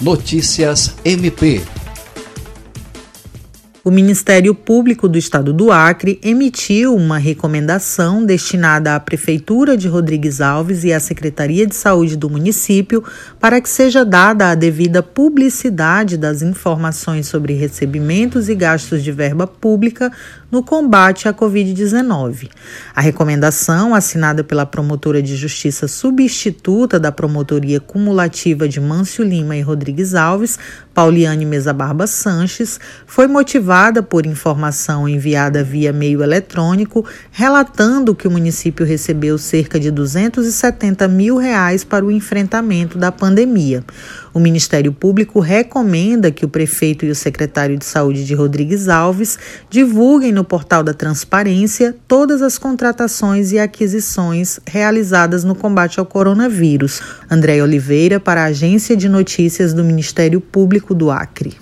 Notícias MP o Ministério Público do Estado do Acre emitiu uma recomendação destinada à Prefeitura de Rodrigues Alves e à Secretaria de Saúde do município para que seja dada a devida publicidade das informações sobre recebimentos e gastos de verba pública no combate à Covid-19. A recomendação, assinada pela promotora de justiça substituta da Promotoria Cumulativa de Mâncio Lima e Rodrigues Alves, Pauliane Mesa Barba Sanches, foi motivada por informação enviada via meio eletrônico, relatando que o município recebeu cerca de 270 mil reais para o enfrentamento da pandemia. O Ministério Público recomenda que o prefeito e o secretário de Saúde de Rodrigues Alves divulguem no portal da Transparência todas as contratações e aquisições realizadas no combate ao coronavírus. André Oliveira, para a Agência de Notícias do Ministério Público do Acre.